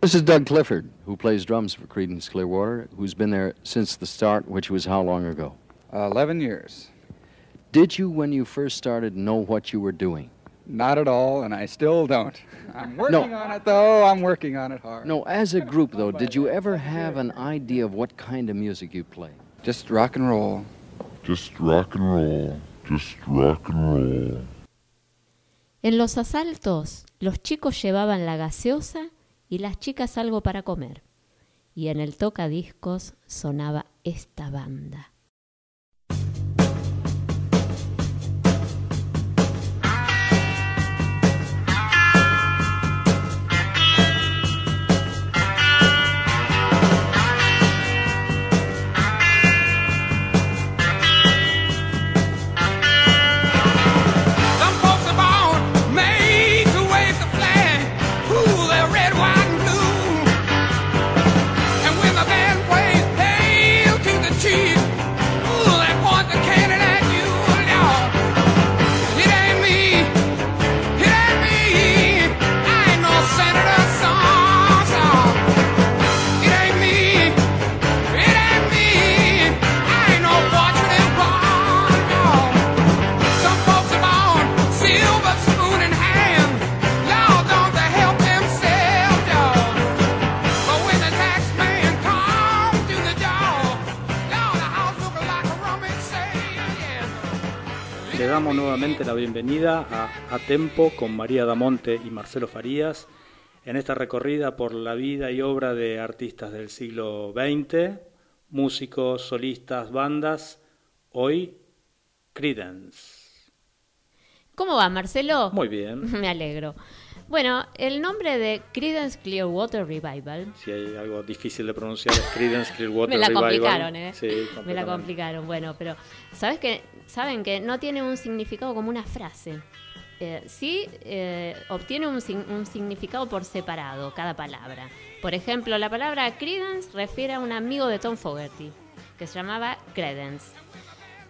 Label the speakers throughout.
Speaker 1: This is Doug Clifford, who plays drums for Creedence Clearwater, who's been there since the start, which was how long ago?
Speaker 2: Uh, 11 years.
Speaker 1: Did you, when you first started, know what you were doing?
Speaker 2: Not at all, and I still don't. I'm working on it, though. I'm working on it hard.
Speaker 1: No, as a group, though, did you ever have an idea of what kind of music you play?
Speaker 2: Just rock and roll.
Speaker 3: Just rock and roll. Just rock and roll.
Speaker 4: En los asaltos, los chicos llevaban la gaseosa y las chicas algo para comer. Y en el tocadiscos sonaba esta banda.
Speaker 5: Damos nuevamente la bienvenida a A Tempo con María Damonte y Marcelo Farías en esta recorrida por la vida y obra de artistas del siglo XX, músicos, solistas, bandas. Hoy, Credence.
Speaker 4: ¿Cómo va, Marcelo?
Speaker 5: Muy bien.
Speaker 4: Me alegro. Bueno, el nombre de Creedence Clearwater Revival
Speaker 5: Si hay algo difícil de pronunciar, es Credence Clearwater
Speaker 4: me la
Speaker 5: Revival.
Speaker 4: complicaron, ¿eh?
Speaker 5: Sí,
Speaker 4: me la complicaron. Bueno, pero ¿sabes que saben que no tiene un significado como una frase? Eh, sí eh, obtiene un, un significado por separado cada palabra. Por ejemplo, la palabra Credence refiere a un amigo de Tom Fogerty que se llamaba Credence.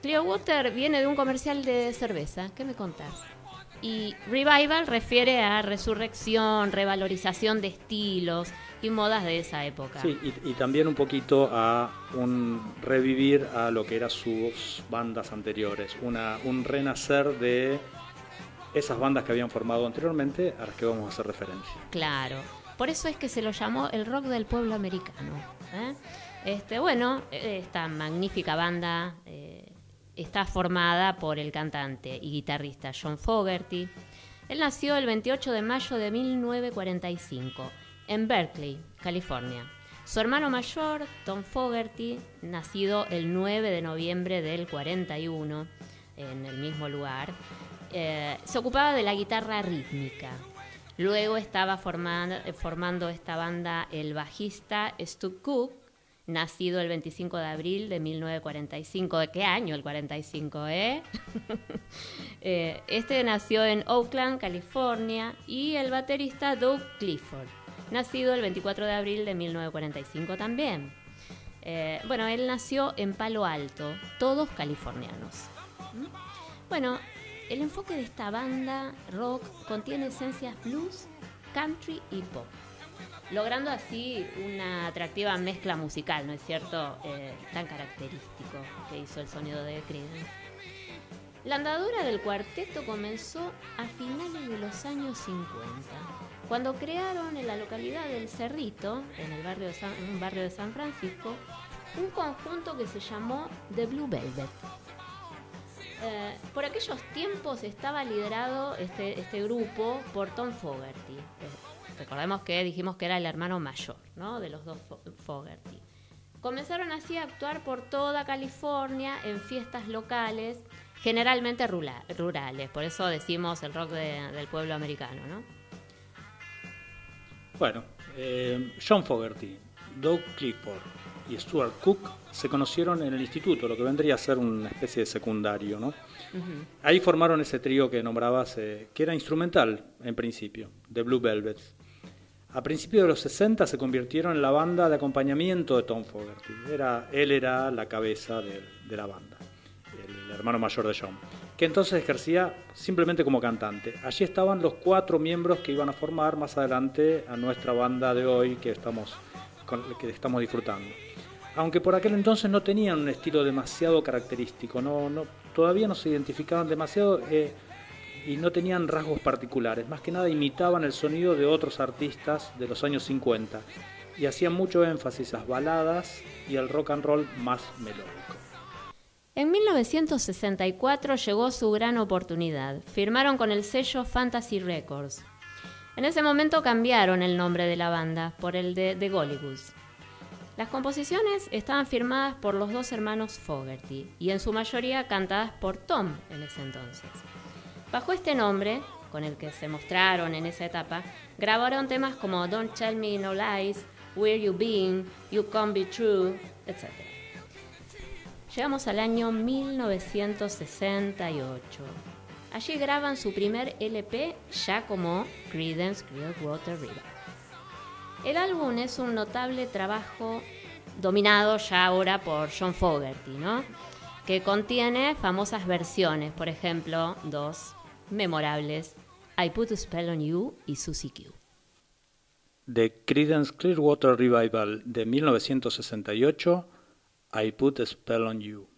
Speaker 4: Clearwater viene de un comercial de cerveza. ¿Qué me contás? Y revival refiere a resurrección, revalorización de estilos y modas de esa época.
Speaker 5: Sí, y, y también un poquito a un revivir a lo que eran sus bandas anteriores, una, un renacer de esas bandas que habían formado anteriormente a las que vamos a hacer referencia.
Speaker 4: Claro. Por eso es que se lo llamó el rock del pueblo americano. ¿eh? Este, bueno, eh, esta magnífica banda eh, está formada por el cantante y guitarrista John Fogerty. Él nació el 28 de mayo de 1945 en Berkeley, California. Su hermano mayor, Tom Fogerty, nacido el 9 de noviembre del 41 en el mismo lugar, eh, se ocupaba de la guitarra rítmica. Luego estaba formando, formando esta banda el bajista Stu Cook, nacido el 25 de abril de 1945. ¿De qué año el 45, eh? Eh, este nació en Oakland, California, y el baterista Doug Clifford, nacido el 24 de abril de 1945 también. Eh, bueno, él nació en Palo Alto, todos californianos. ¿Mm? Bueno, el enfoque de esta banda rock contiene esencias blues, country y pop, logrando así una atractiva mezcla musical, ¿no es cierto? Eh, tan característico que hizo el sonido de Creedence. La andadura del cuarteto comenzó a finales de los años 50, cuando crearon en la localidad del Cerrito, en el barrio de San, un barrio de San Francisco, un conjunto que se llamó The Blue Velvet. Eh, por aquellos tiempos estaba liderado este, este grupo por Tom Fogerty. Recordemos que dijimos que era el hermano mayor ¿no? de los dos Fo- Fogerty. Comenzaron así a actuar por toda California en fiestas locales, generalmente rurales. Por eso decimos el rock de- del pueblo americano. ¿no?
Speaker 5: Bueno, eh, John Fogerty, Doug Clifford y Stuart Cook se conocieron en el instituto, lo que vendría a ser una especie de secundario, ¿no? Ahí formaron ese trío que nombrabas, eh, que era instrumental en principio, de Blue Velvets. A principios de los 60 se convirtieron en la banda de acompañamiento de Tom Fogerty. Era, él era la cabeza de, la banda, el hermano mayor de John, que entonces ejercía simplemente como cantante. Allí estaban los cuatro miembros que iban a formar más adelante a nuestra banda de hoy que estamos, que estamos disfrutando. Aunque por aquel entonces no tenían un estilo demasiado característico, no, todavía no se identificaban demasiado eh, y no tenían rasgos particulares, más que nada imitaban el sonido de otros artistas de los años 50 y hacían mucho énfasis a las baladas y al rock and roll más melódico.
Speaker 4: En 1964 llegó su gran oportunidad. Firmaron con el sello Fantasy Records. En ese momento cambiaron el nombre de la banda por el de The Gollywoods. Las composiciones estaban firmadas por los dos hermanos Fogerty y en su mayoría cantadas por Tom en ese entonces. Bajo este nombre, con el que se mostraron en esa etapa, grabaron temas como Don't Tell Me No Lies, Where You Been, You Can't Be True, etc. Llegamos al año 1968. Allí graban su primer LP ya como Creedence Clearwater Revival. El álbum es un notable trabajo dominado ya ahora por John Fogerty, ¿no? que contiene famosas versiones, por ejemplo, dos memorables, I Put a Spell on You y Susie Q.
Speaker 5: De Creedence Clearwater Revival de 1968, I Put a Spell on You.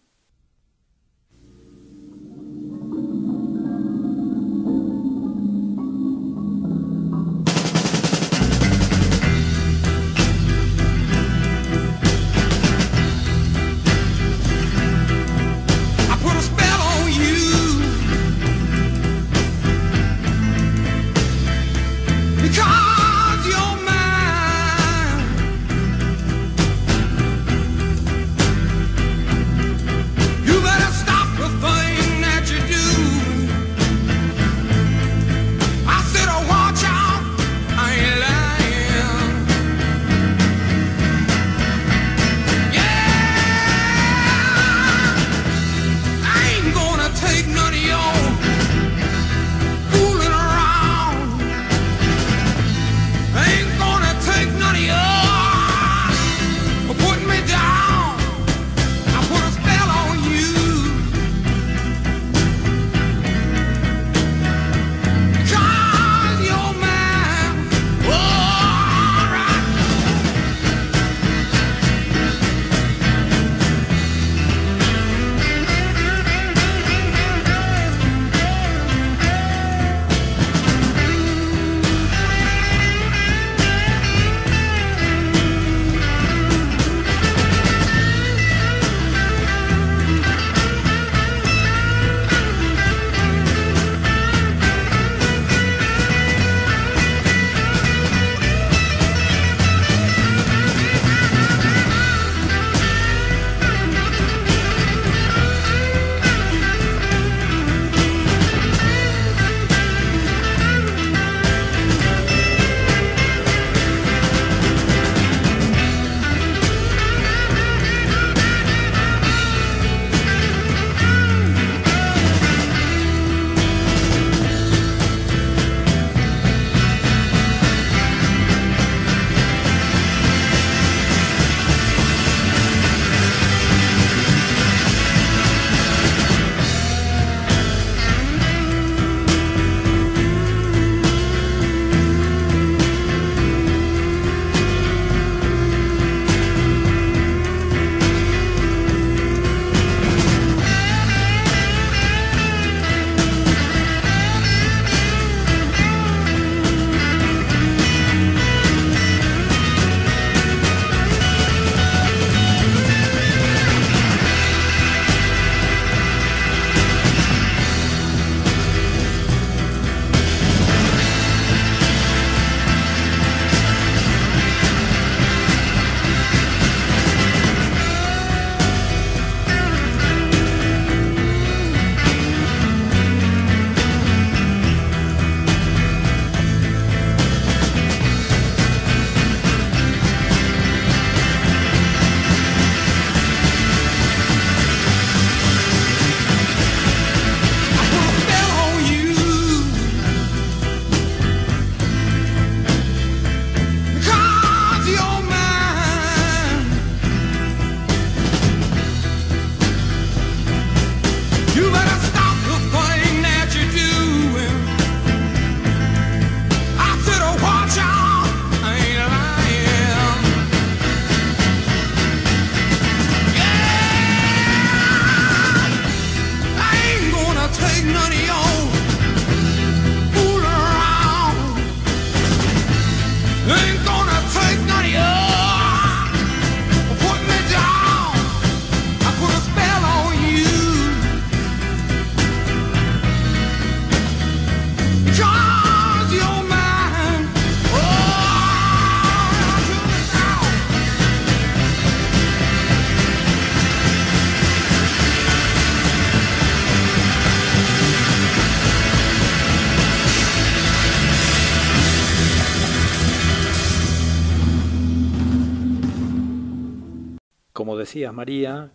Speaker 5: Como decías, María,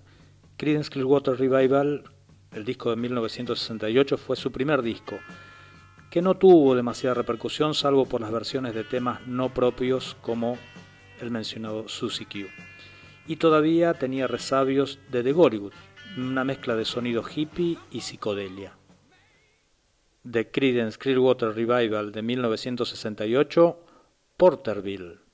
Speaker 5: Creedence Clearwater Revival, el disco de 1968, fue su primer disco, que no tuvo demasiada repercusión salvo por las versiones de temas no propios como el mencionado Susie Q. Y todavía tenía resabios de The Gollywood, una mezcla de sonido hippie y psicodelia. The Creedence Clearwater Revival de 1968, Porterville.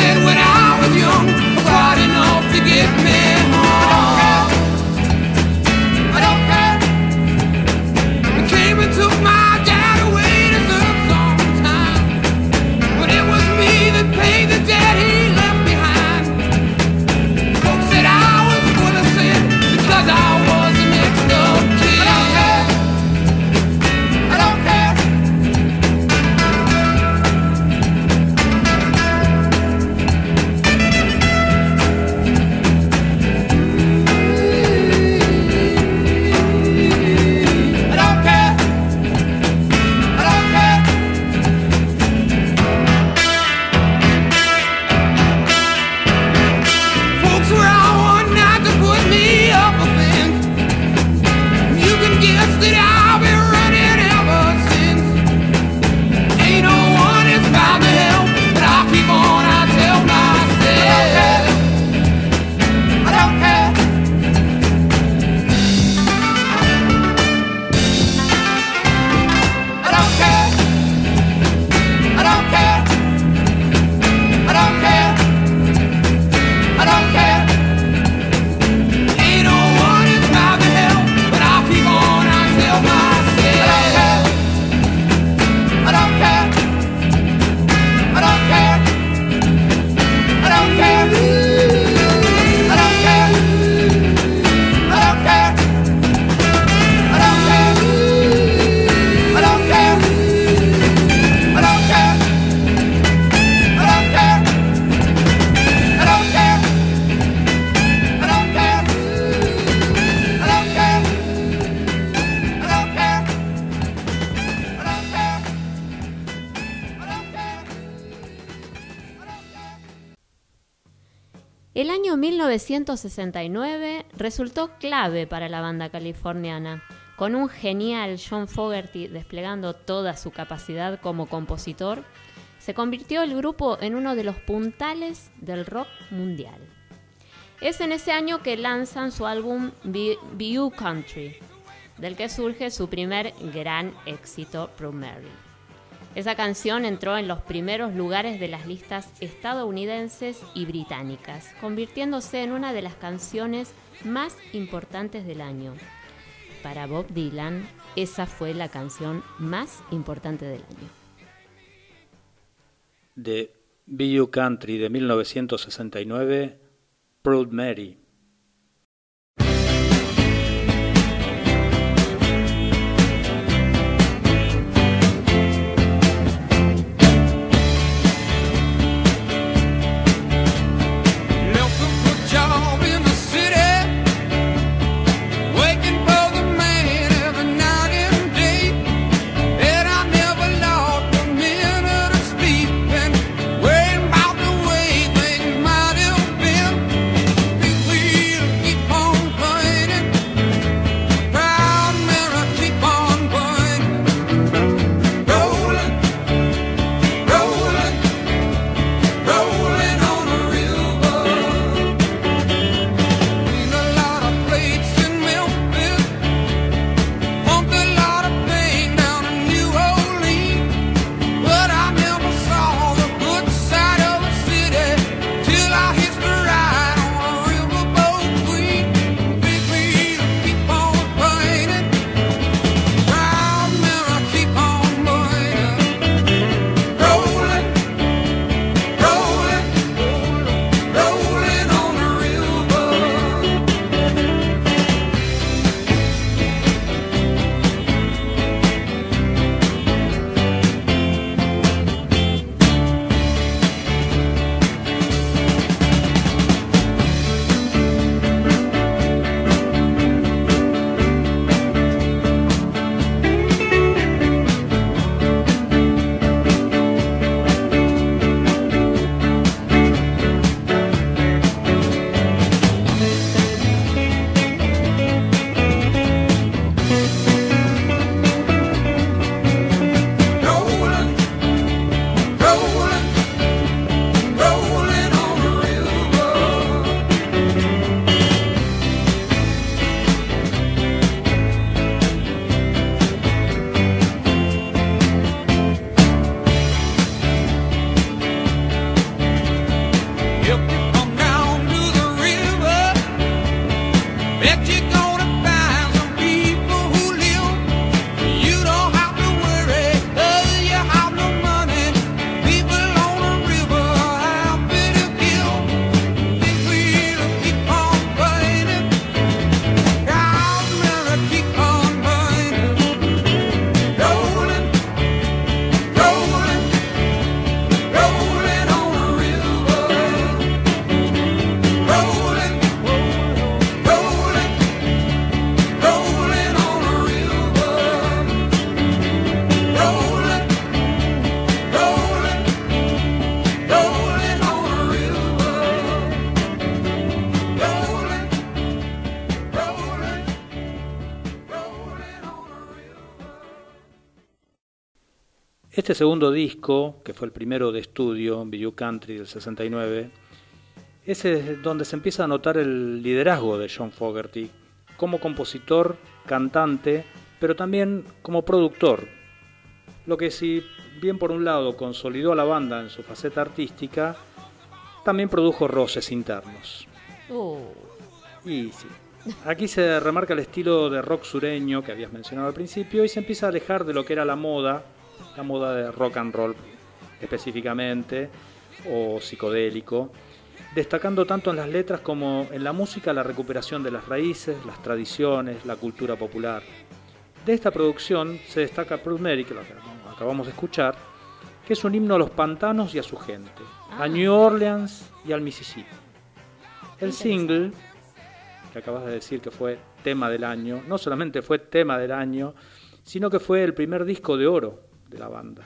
Speaker 6: Said when I
Speaker 4: 1969 resultó clave para la banda californiana, con un genial John Fogerty desplegando toda su capacidad como compositor, se convirtió el grupo en uno de los puntales del rock mundial. Es en ese año que lanzan su álbum View Country, del que surge su primer gran éxito, Proud Mary. Esa canción entró en los primeros lugares de las listas estadounidenses y británicas, convirtiéndose en una de las canciones más importantes del año. Para Bob Dylan, esa fue la canción más importante del año.
Speaker 5: De Bayou Country de 1969, Proud Mary. Este segundo disco, que fue el primero de estudio, Video Country del 69, ese es donde se empieza a notar el liderazgo de John Fogerty como compositor, cantante, pero también como productor. Lo que si bien por un lado consolidó a la banda en su faceta artística, también produjo roces internos.
Speaker 4: Uh,
Speaker 5: Y sí. Aquí se remarca el estilo de rock sureño que habías mencionado al principio y se empieza a alejar de lo que era la moda, la moda de rock and roll específicamente, o psicodélico, destacando tanto en las letras como en la música la recuperación de las raíces, las tradiciones, la cultura popular. De esta producción se destaca Proud Mary, que lo acabamos de escuchar, que es un himno a los pantanos y a su gente,
Speaker 4: Ah.
Speaker 5: a New Orleans y al Mississippi. El single, que acabas de decir que fue tema del año, no solamente fue tema del año, sino que fue el primer disco de oro de la banda,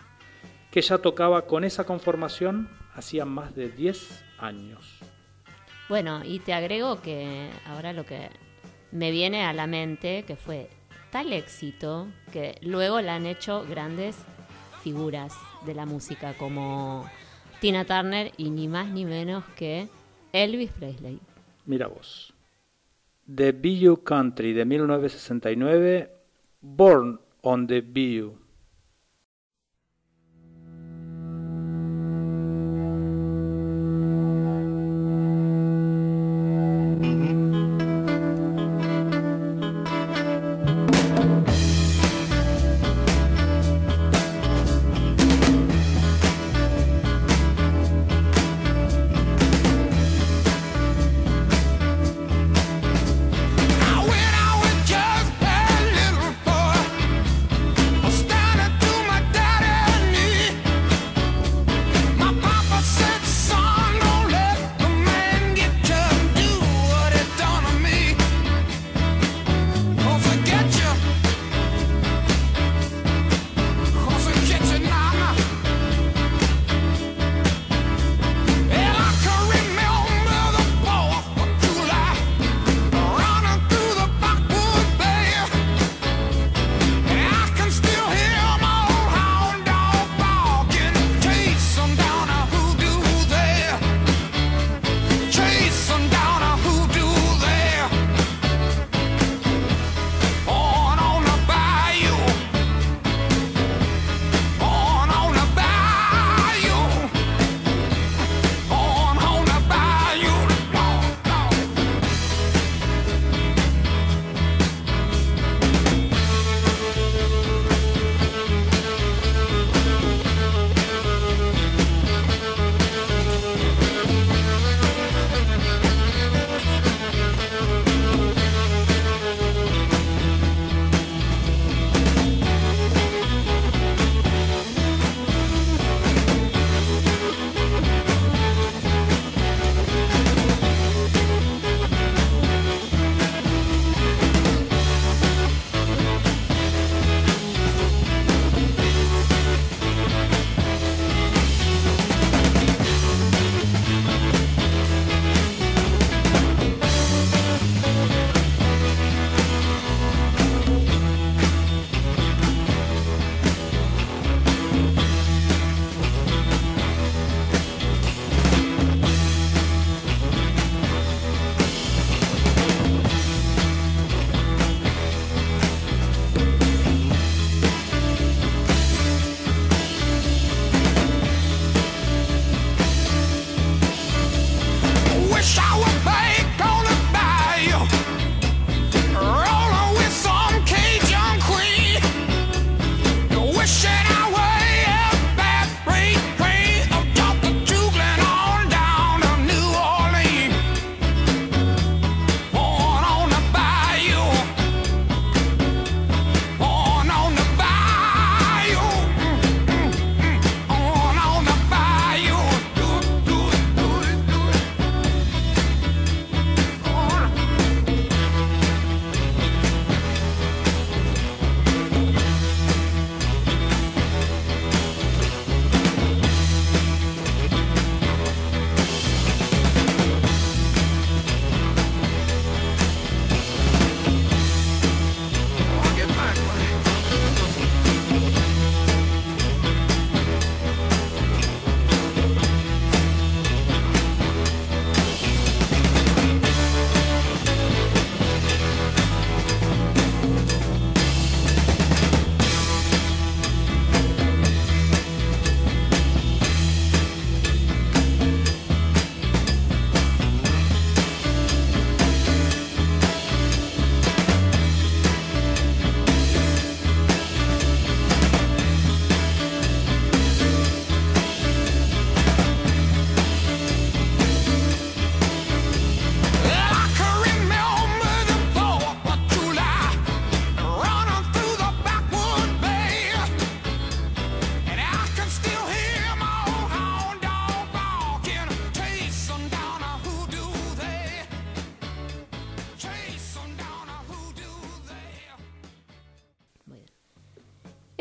Speaker 5: que ya tocaba con esa conformación hacía más de 10 años.
Speaker 4: Bueno, y te agrego que ahora lo que me viene a la mente que fue tal éxito que luego la han hecho grandes figuras de la música como Tina Turner y ni más ni menos que Elvis Presley.
Speaker 5: Mira vos. The Bayou Country de 1969, Born on the Bayou.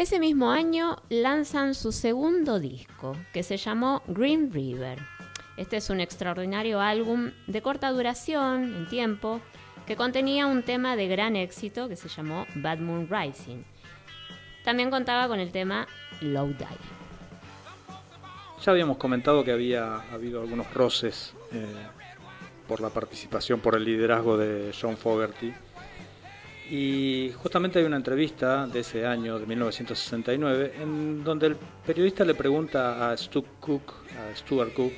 Speaker 4: Ese mismo año lanzan su segundo disco, que se llamó Green River. Este es un extraordinario álbum de corta duración en tiempo, que contenía un tema de gran éxito que se llamó Bad Moon Rising. También contaba con el tema Low Die.
Speaker 6: Ya habíamos comentado que había habido algunos roces eh, por la participación, por el liderazgo de John Fogerty. Y justamente hay una entrevista de ese año, de 1969, en donde el periodista le pregunta a Stu Cook, a Stuart Cook,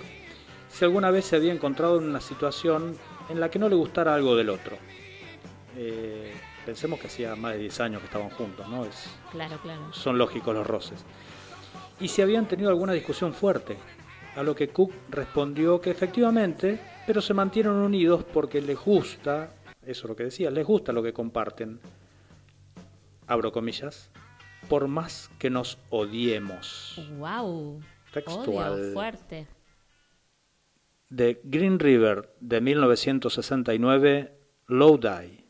Speaker 6: si alguna vez se había encontrado en una situación en la que no le gustara algo del otro. Eh, pensemos que hacía más de 10 años que estaban juntos, ¿no? Es,
Speaker 4: Claro, claro.
Speaker 6: son lógicos los roces. Y si habían tenido alguna discusión fuerte, a lo que Cook respondió que efectivamente, pero se mantienen unidos porque les gusta, eso es lo que decía, les gusta lo que comparten, abro comillas, por más que nos odiemos.
Speaker 4: Wow.
Speaker 6: Textual.
Speaker 4: Odio fuerte.
Speaker 6: De Green River de 1969, Low Die.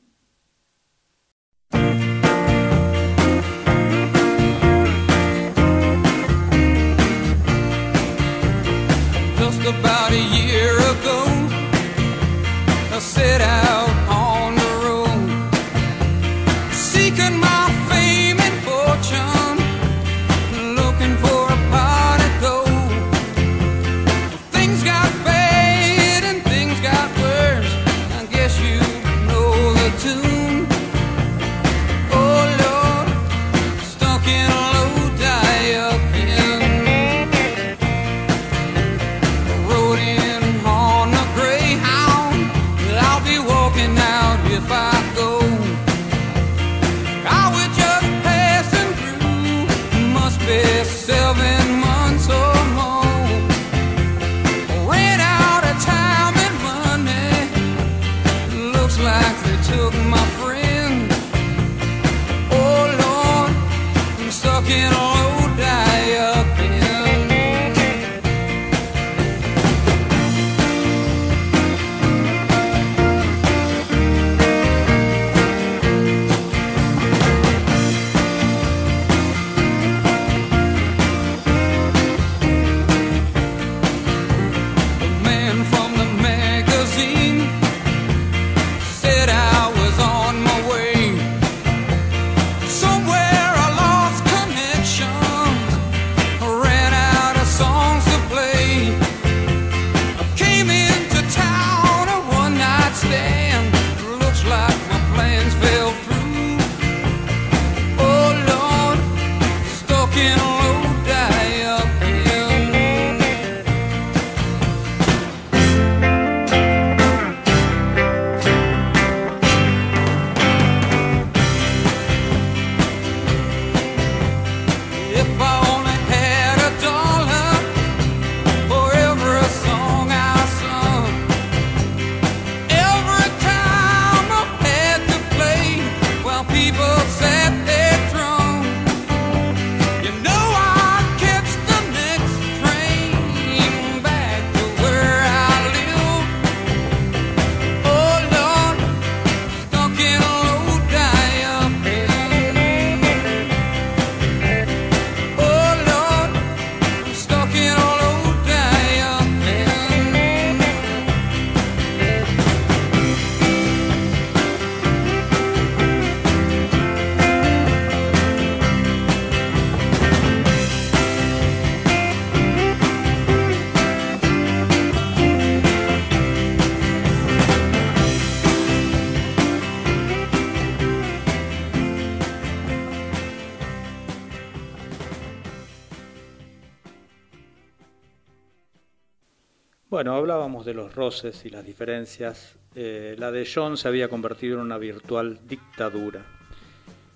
Speaker 6: Hablábamos de los roces y las diferencias. Eh, la de John se había convertido en una virtual dictadura.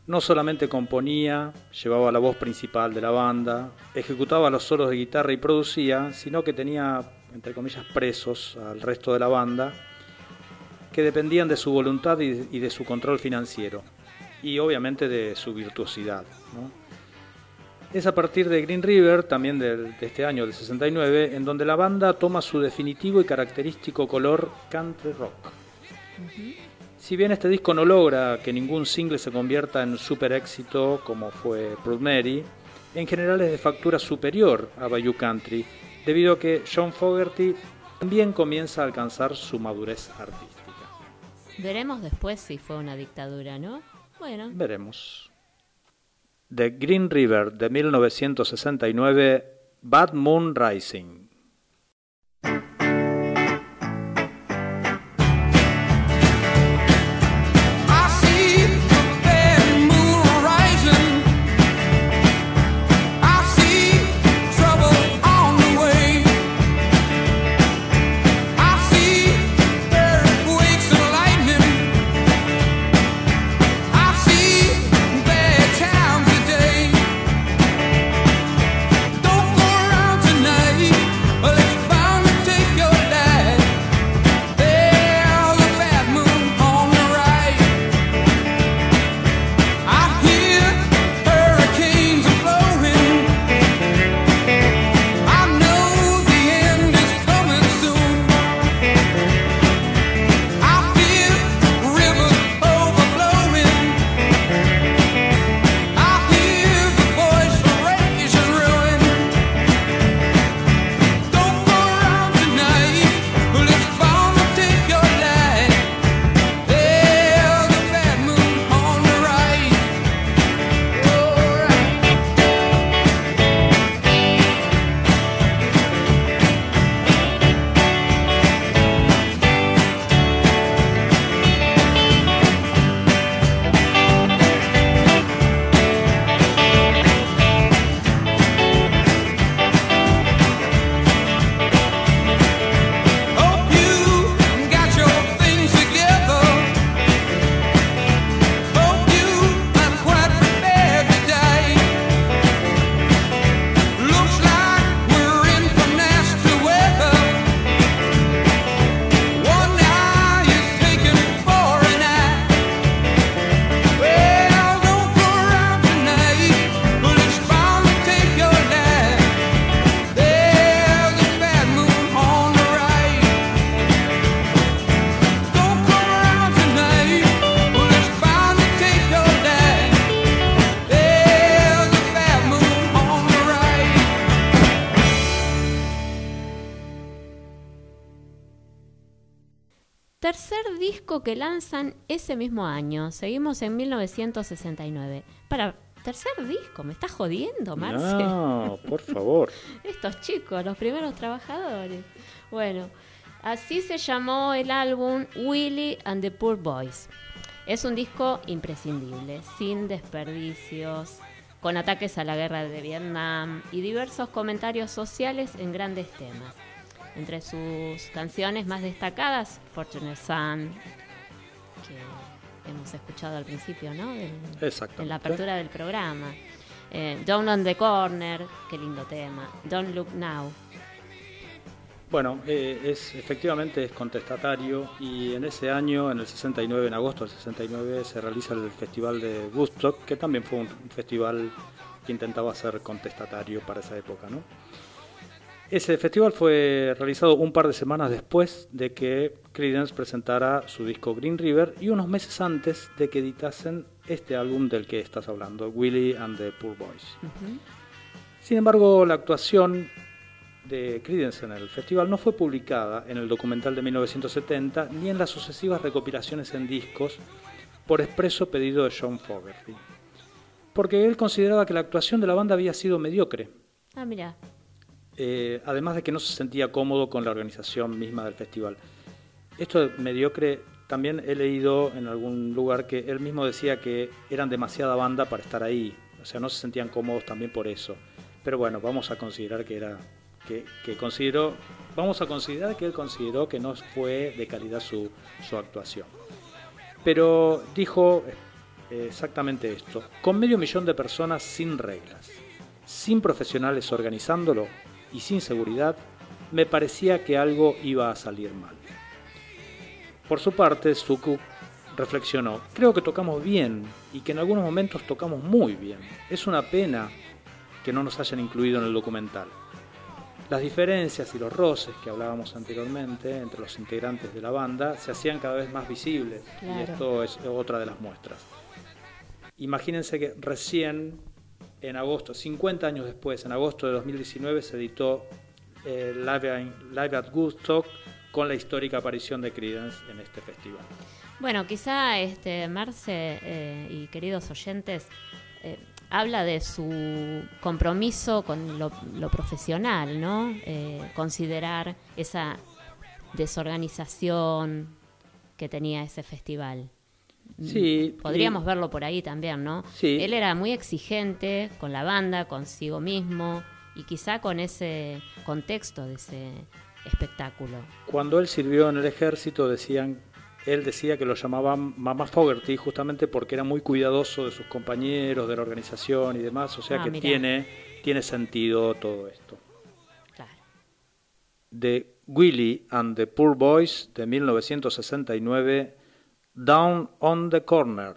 Speaker 6: No solamente componía, llevaba la voz principal de la banda, ejecutaba los solos de guitarra y producía, sino que tenía, entre comillas, presos al resto de la banda, que dependían de su voluntad y de su control financiero, y obviamente de su virtuosidad. Es a partir de Green River, también de, este año, del 69, en donde la banda toma su definitivo y característico color country rock.
Speaker 5: Si bien este disco no logra que ningún single se convierta en super éxito como fue Proud Mary, en general es de factura superior a Bayou Country, debido a que John Fogerty también comienza a alcanzar su madurez artística.
Speaker 4: Veremos después si fue una dictadura, ¿no? Bueno,
Speaker 5: Veremos. The Green River de 1969, Bad Moon Rising.
Speaker 4: Lanzan ese mismo año. Seguimos en 1969. Para, tercer disco, ¿me estás jodiendo, Marce?
Speaker 5: No, por favor.
Speaker 4: Estos chicos, los primeros trabajadores. Bueno, así se llamó el álbum Willie and the Poor Boys. Es un disco imprescindible, sin desperdicios, con ataques a la guerra de Vietnam y diversos comentarios sociales en grandes temas. Entre sus canciones más destacadas, Fortunate Son, que hemos escuchado al principio, ¿no?
Speaker 5: Exactamente.
Speaker 4: en la apertura del programa. Eh, Down on the Corner, qué lindo tema. Don't Look Now.
Speaker 5: Bueno, eh, es efectivamente es contestatario y en ese año, en el 69, en agosto del 69, se realiza el festival de Woodstock, que también fue un festival que intentaba ser contestatario para esa época, ¿no? Ese festival fue realizado un par de semanas después de que Creedence presentara su disco Green River y unos meses antes de que editasen este álbum del que estás hablando, Willie and the Poor Boys. Sin embargo, la actuación de Creedence en el festival no fue publicada en el documental de 1970 ni en las sucesivas recopilaciones en discos por expreso pedido de John Fogerty. Porque él consideraba que la actuación de la banda había sido mediocre,
Speaker 4: Ah, mira.
Speaker 5: Eh, además de que no se sentía cómodo con la organización misma del festival. Esto de mediocre también he leído en algún lugar que él mismo decía que eran demasiada banda para estar ahí, o sea, no se sentían cómodos también por eso. Pero bueno, vamos a considerar que era que, que consideró, vamos a considerar que él consideró que no fue de calidad su, su actuación. Pero dijo eh, exactamente esto, con medio millón de personas sin reglas, sin profesionales organizándolo y sin seguridad, me parecía que algo iba a salir mal. Por su parte, Sukuk reflexionó, creo que tocamos bien y que en algunos momentos tocamos muy bien. Es una pena que no nos hayan incluido en el documental. Las diferencias y los roces que hablábamos anteriormente entre los integrantes de la banda se hacían cada vez más visibles y esto es otra de las muestras. Imagínense que recién en agosto, 50 años después, en agosto de 2019 se editó eh, Live, in- Live at Woodstock con la histórica aparición de Creedence en este festival.
Speaker 4: Bueno, quizá este Marce eh, y queridos oyentes eh, habla de su compromiso con lo, lo profesional, ¿no? Eh, considerar esa desorganización que tenía ese festival.
Speaker 5: Sí,
Speaker 4: Podríamos
Speaker 5: y-
Speaker 4: verlo por ahí también, ¿no?
Speaker 5: Sí.
Speaker 4: Él era muy exigente con la banda, consigo mismo y quizá con ese contexto de ese espectáculo.
Speaker 5: Cuando él sirvió en el ejército, decían, él decía que lo llamaban Mamá Fogerty justamente porque era muy cuidadoso de sus compañeros, de la organización y demás. O sea
Speaker 4: Ah,
Speaker 5: que
Speaker 4: mirá.
Speaker 5: tiene, tiene sentido todo esto.
Speaker 4: Claro.
Speaker 5: De Willie and the Poor Boys de 1969, Down on the Corner.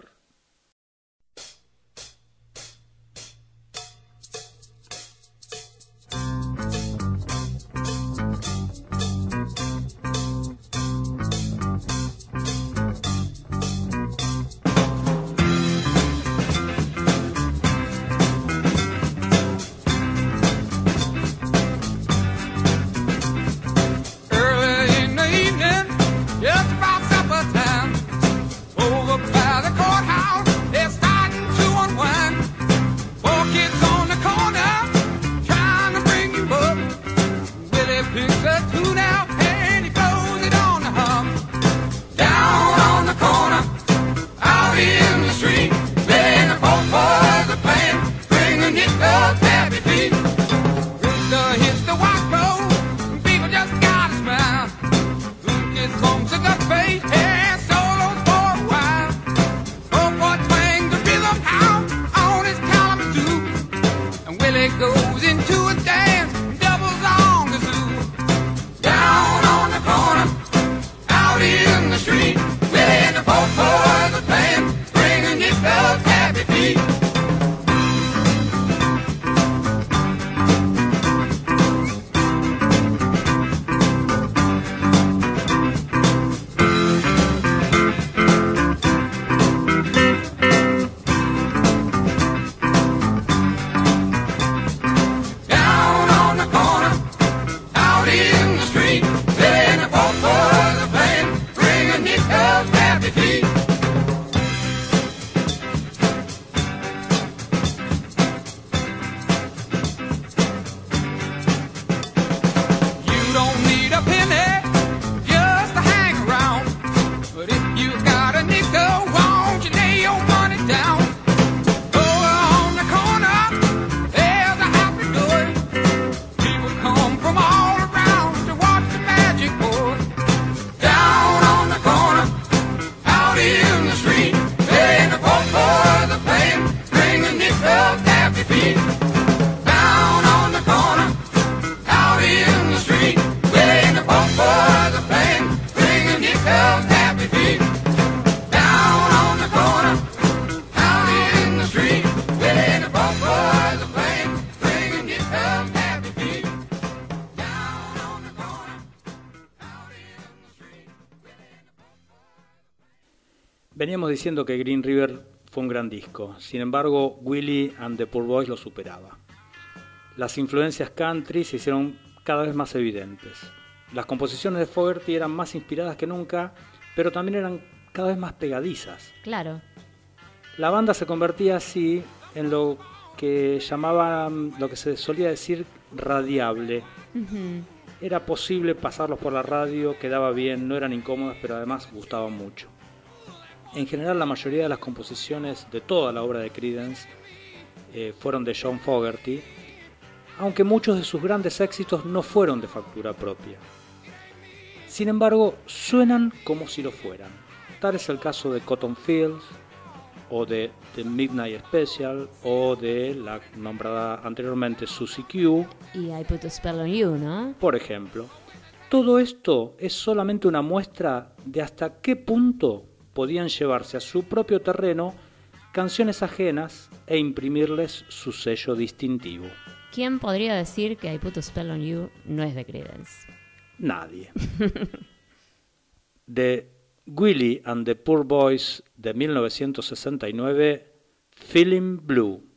Speaker 5: Diciendo que Green River fue un gran disco, sin embargo Willie and the Poor Boys lo superaba. Las influencias country se hicieron cada vez más evidentes. Las composiciones de Fogerty eran más inspiradas que nunca, pero también eran cada vez más pegadizas.
Speaker 4: Claro.
Speaker 5: La banda se convertía así en lo que llamaban, lo que se solía decir radiable. Era posible pasarlos por la radio, quedaba bien, no eran incómodas, pero además gustaban mucho. En general, la mayoría de las composiciones de toda la obra de Creedence eh, fueron de John Fogerty, aunque muchos de sus grandes éxitos no fueron de factura propia. Sin embargo, suenan como si lo fueran. Tal es el caso de Cotton Fields, o de The Midnight Special, o de la nombrada anteriormente Susie Q,
Speaker 4: Y I Put a Spell on You, ¿no?
Speaker 5: por ejemplo. Todo esto es solamente una muestra de hasta qué punto podían llevarse a su propio terreno canciones ajenas e imprimirles su sello distintivo.
Speaker 4: ¿Quién podría decir que I Put a Spell on You no es de Creedence?
Speaker 6: Nadie. de Willie and the Poor Boys de 1969, Feeling Blue.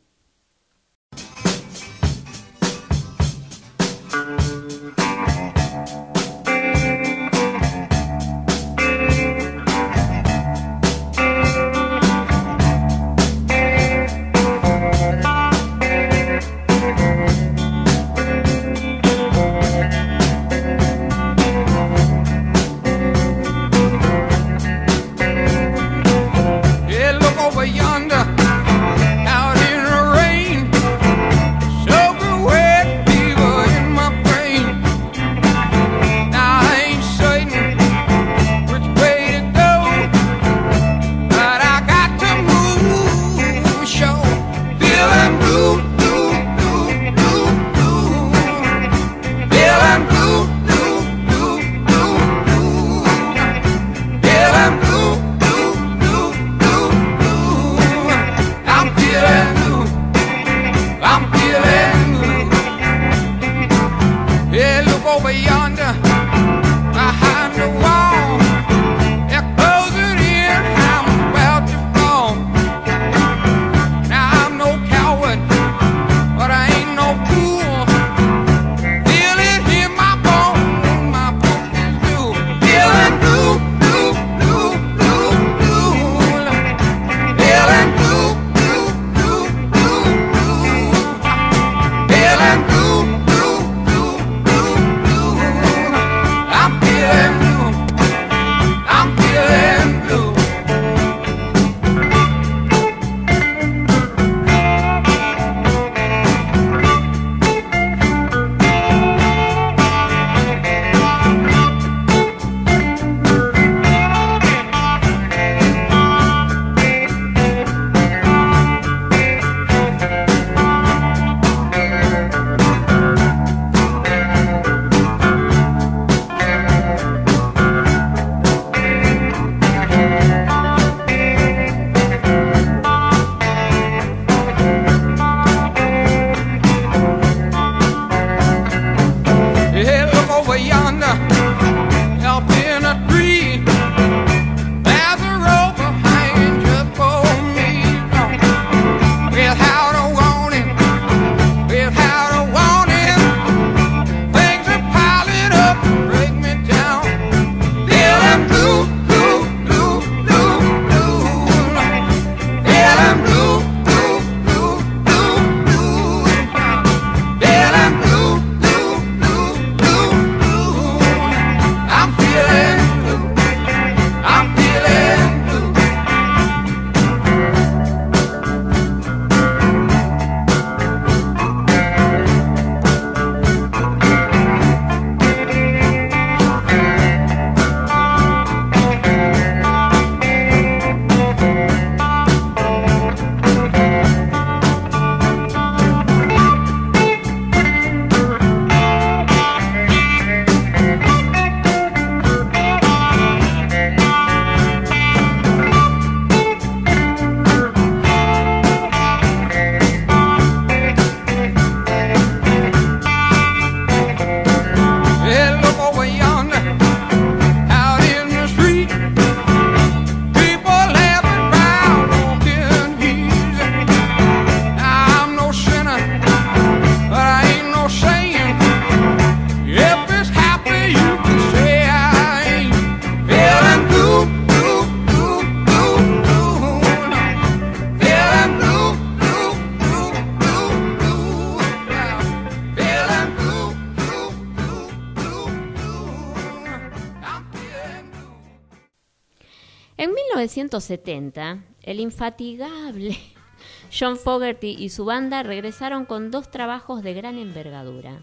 Speaker 4: 1970, el infatigable John Fogerty y su banda regresaron con dos trabajos de gran envergadura.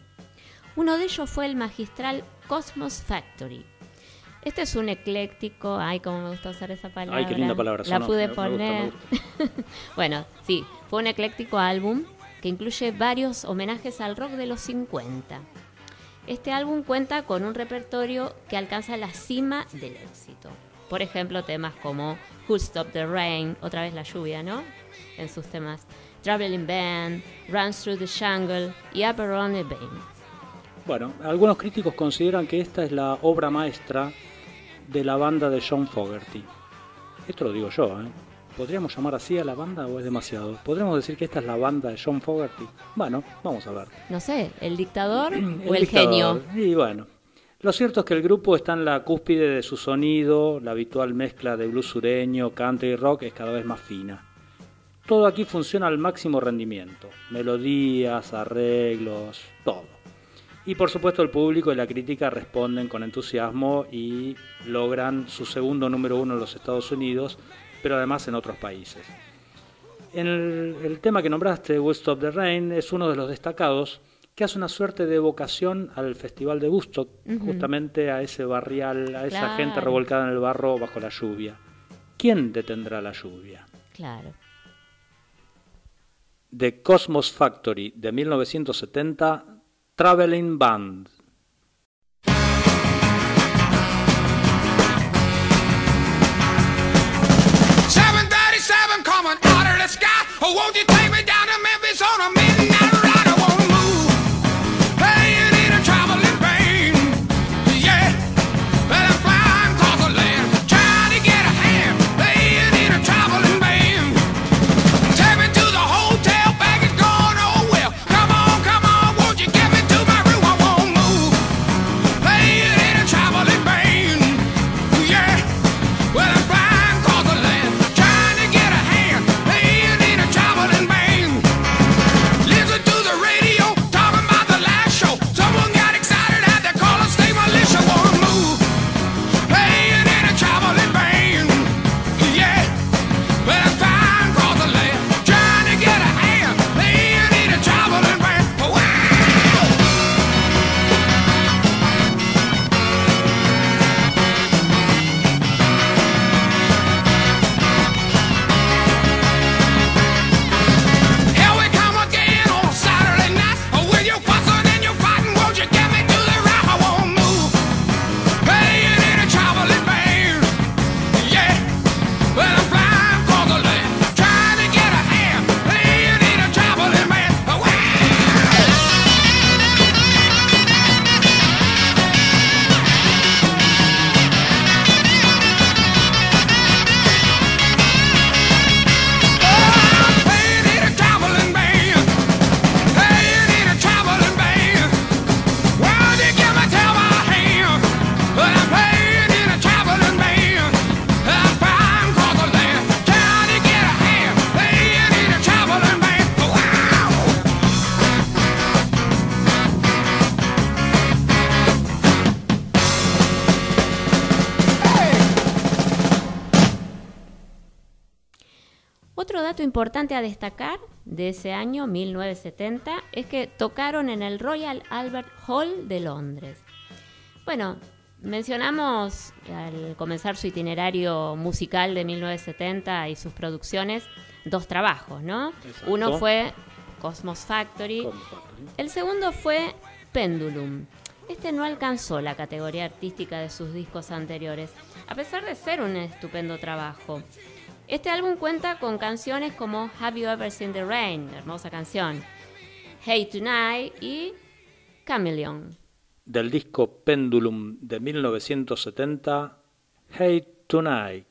Speaker 4: Uno de ellos fue el magistral Cosmos Factory. Este es un ecléctico, ay, cómo me gusta usar esa palabra.
Speaker 6: Ay, qué linda palabra,
Speaker 4: La pude
Speaker 6: me- me gusta, me
Speaker 4: poner. bueno, sí, fue un ecléctico álbum que incluye varios homenajes al rock de los 50. Este álbum cuenta con un repertorio que alcanza la cima del éxito. Por ejemplo, temas como Who Stop the Rain, otra vez la lluvia, ¿no? En sus temas. Traveling Band, Runs Through the Jungle y Upper Only Bane.
Speaker 5: Bueno, algunos críticos consideran que esta es la obra maestra de la banda de John Fogerty. Esto lo digo yo, ¿eh? ¿Podríamos llamar así a la banda o es demasiado? ¿Podríamos decir que esta es la banda de John Fogerty? Bueno, vamos a ver.
Speaker 4: No sé, ¿el dictador o el,
Speaker 5: dictador.
Speaker 4: genio?
Speaker 5: Y bueno, lo cierto es que el grupo está en la cúspide de su sonido, la habitual mezcla de blues sureño, country y rock es cada vez más fina. Todo aquí funciona al máximo rendimiento, melodías, arreglos, todo. Y por supuesto el público y la crítica responden con entusiasmo y logran su segundo número uno en los Estados Unidos, pero además en otros países. El, el tema que nombraste, Will Stop the Rain, es uno de los destacados que hace una suerte de evocación al Festival de Woodstock, justamente a ese barrial, a esa
Speaker 4: Claro.
Speaker 5: gente revolcada en el barro bajo la lluvia. ¿Quién detendrá la lluvia?
Speaker 4: Claro.
Speaker 5: The Cosmos Factory de 1970, Traveling Band.
Speaker 6: 737 coming out of the sky. Oh, won't you take me down to Memphis on a
Speaker 4: importante a destacar de ese año, 1970, es que tocaron en el Royal Albert Hall de Londres. Bueno, mencionamos al comenzar su itinerario musical de 1970 y sus producciones dos trabajos, ¿no?
Speaker 5: Exacto.
Speaker 4: Uno fue Cosmos Factory, el segundo fue Pendulum. Este no alcanzó la categoría artística de sus discos anteriores, a pesar de ser un estupendo trabajo. Este álbum cuenta con canciones como Have You Ever Seen the Rain, hermosa canción, Hey Tonight y Chameleon.
Speaker 5: Del disco Pendulum de 1970, Hey Tonight.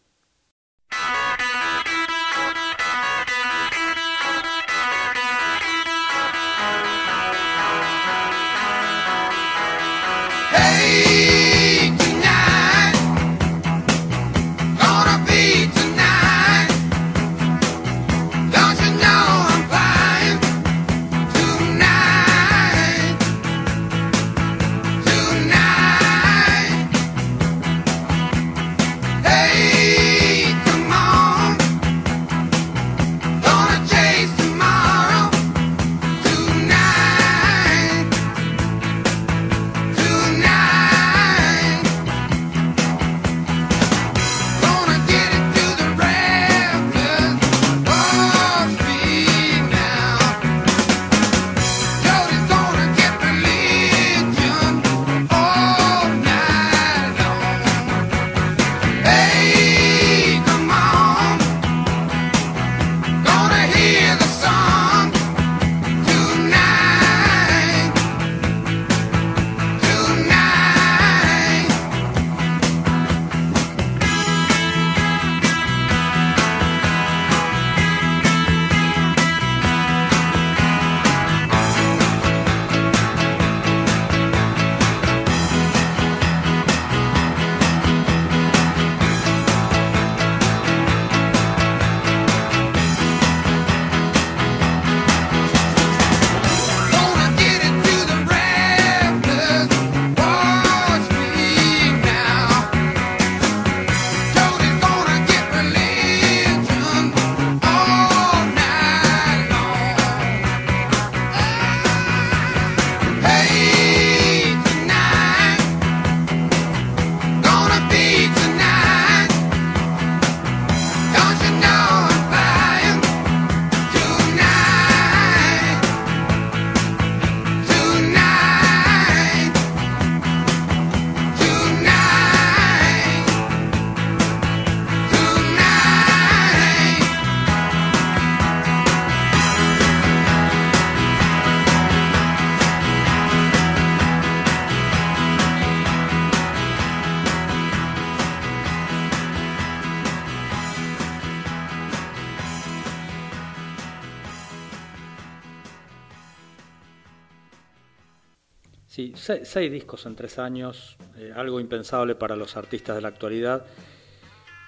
Speaker 5: Seis, discos en tres años, eh, algo impensable para los artistas de la actualidad.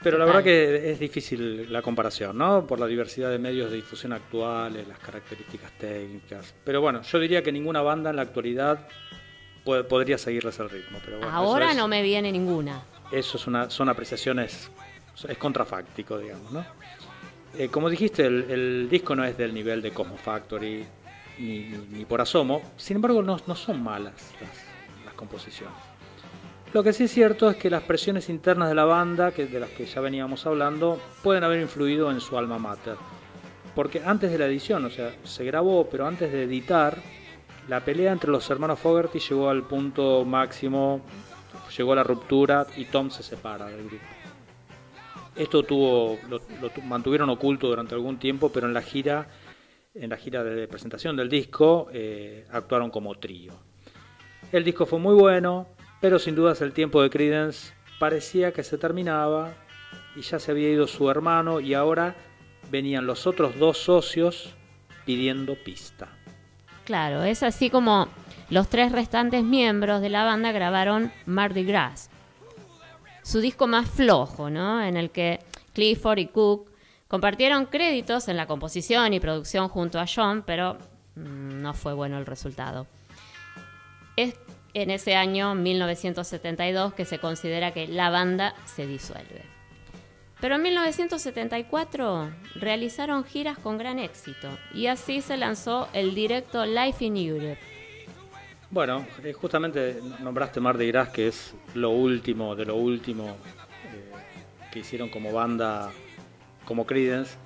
Speaker 5: Pero la verdad que es difícil la comparación, ¿no? Por la diversidad de medios de difusión actuales, las características técnicas. Pero bueno, yo diría que ninguna banda en la actualidad puede- podría seguirles el ritmo. Pero bueno,
Speaker 4: Ahora
Speaker 5: es-
Speaker 4: no me viene ninguna.
Speaker 5: eso es una, son apreciaciones, es contrafáctico, digamos, ¿no? Eh, como dijiste, el, el disco no es del nivel de Cosmo Factory ni, por asomo, sin embargo no, son malas las, composiciones. Lo que sí es cierto es que las presiones internas de la banda, que de las que ya veníamos hablando, pueden haber influido en su alma mater. Porque antes de la edición, o sea, se grabó, pero antes de editar, la pelea entre los hermanos Fogerty llegó al punto máximo, llegó a la ruptura y Tom se separa del grupo. Esto tuvo, lo, lo tu- mantuvieron oculto durante algún tiempo, pero en la gira, en la gira de presentación del disco, eh, actuaron como trío. El disco fue muy bueno, pero sin dudas el tiempo de Creedence parecía que se terminaba y ya se había ido su hermano y ahora venían los otros dos socios pidiendo pista.
Speaker 4: Claro, es así como los tres restantes miembros de la banda grabaron Mardi Gras, su disco más flojo, ¿no? En el que Clifford y Cook compartieron créditos en la composición y producción junto a John, pero mm, no fue bueno el resultado. Es en ese año 1972 que se considera que la banda se disuelve. Pero en 1974 realizaron giras con gran éxito y así se lanzó el directo Life in Europe.
Speaker 5: Bueno, eh, justamente nombraste Mardi Gras, que es lo último de lo último eh, que hicieron como banda, como Creedence.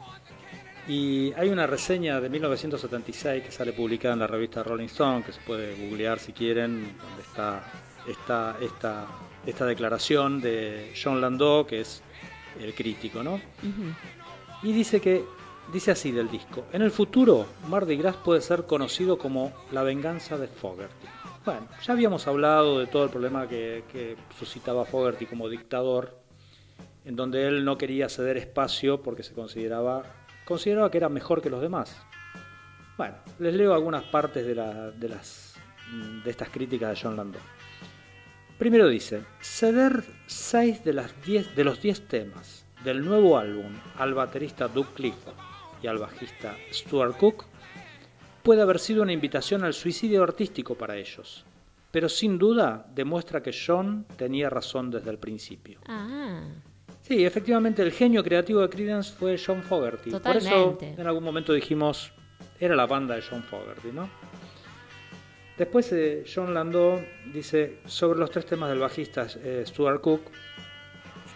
Speaker 5: Y hay una reseña de 1976 que sale publicada en la revista Rolling Stone, que se puede googlear si quieren, donde está, está esta, esta declaración de John Landau, que es el crítico, ¿no? Y dice que, dice así del disco, en el futuro Mardi Gras puede ser conocido como la venganza de Fogerty. Bueno, ya habíamos hablado de todo el problema que, que suscitaba Fogerty como dictador, en donde él no quería ceder espacio porque se consideraba, consideraba que era mejor que los demás. Bueno, les leo algunas partes de, la- de las, de estas críticas de John Landau. Primero dice, ceder 6 de, las 10 de los 10 temas del nuevo álbum al baterista Doug Clifford y al bajista Stuart Cook puede haber sido una invitación al suicidio artístico para ellos, pero sin duda demuestra que John tenía razón desde el principio.
Speaker 4: Ah,
Speaker 5: Sí, efectivamente el genio creativo de Creedence fue John Fogerty. Por eso en algún momento dijimos, era la banda de John Fogerty, ¿no? Después eh, John Landau dice sobre los tres temas del bajista eh, Stuart Cook,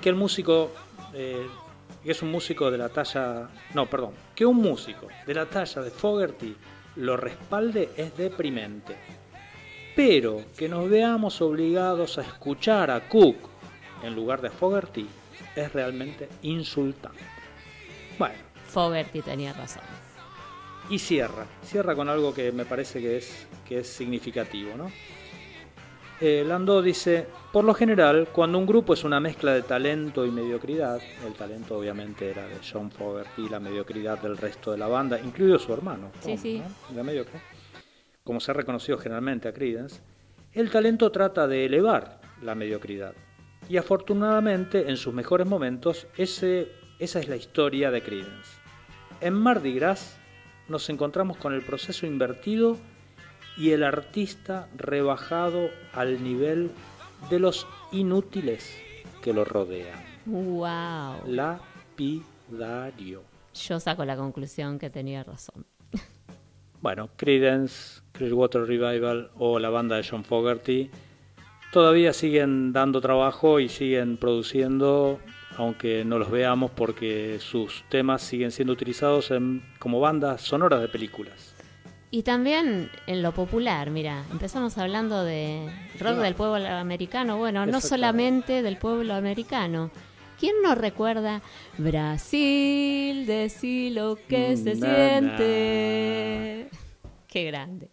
Speaker 5: que el músico, eh, que es un músico de la talla, no, perdón, que un músico de la talla de Fogerty lo respalde es deprimente. Pero que nos veamos obligados a escuchar a Cook en lugar de Fogerty es realmente insultante. Bueno,
Speaker 4: Fogerty tenía razón.
Speaker 5: y cierra, cierra con algo que me parece que es, que es significativo, ¿no? Eh, Landau dice, por lo general, cuando un grupo es una mezcla de talento y mediocridad, el talento obviamente era de John Fogerty, la mediocridad del resto de la banda, incluido su hermano,
Speaker 4: Sí,
Speaker 5: Tom,
Speaker 4: sí.
Speaker 5: ¿no? La mediocre, como se ha reconocido generalmente a Creedence, el talento trata de elevar la mediocridad. Y afortunadamente, en sus mejores momentos, ese, esa es la historia de Creedence. En Mardi Gras nos encontramos con el proceso invertido y el artista rebajado al nivel de los inútiles que lo rodean.
Speaker 4: Wow.
Speaker 5: Lapidario.
Speaker 4: Yo saco la conclusión que tenía razón.
Speaker 5: Bueno, Creedence, Clearwater Revival o la banda de John Fogerty todavía siguen dando trabajo y siguen produciendo, aunque no los veamos porque sus temas siguen siendo utilizados en- como bandas sonoras de películas.
Speaker 4: Y también en lo popular, mira, empezamos hablando de rock del pueblo americano. Bueno, no solamente del pueblo americano. ¿Quién no recuerda Brasil, decí lo que se
Speaker 5: Na, na.
Speaker 4: siente? Qué grande.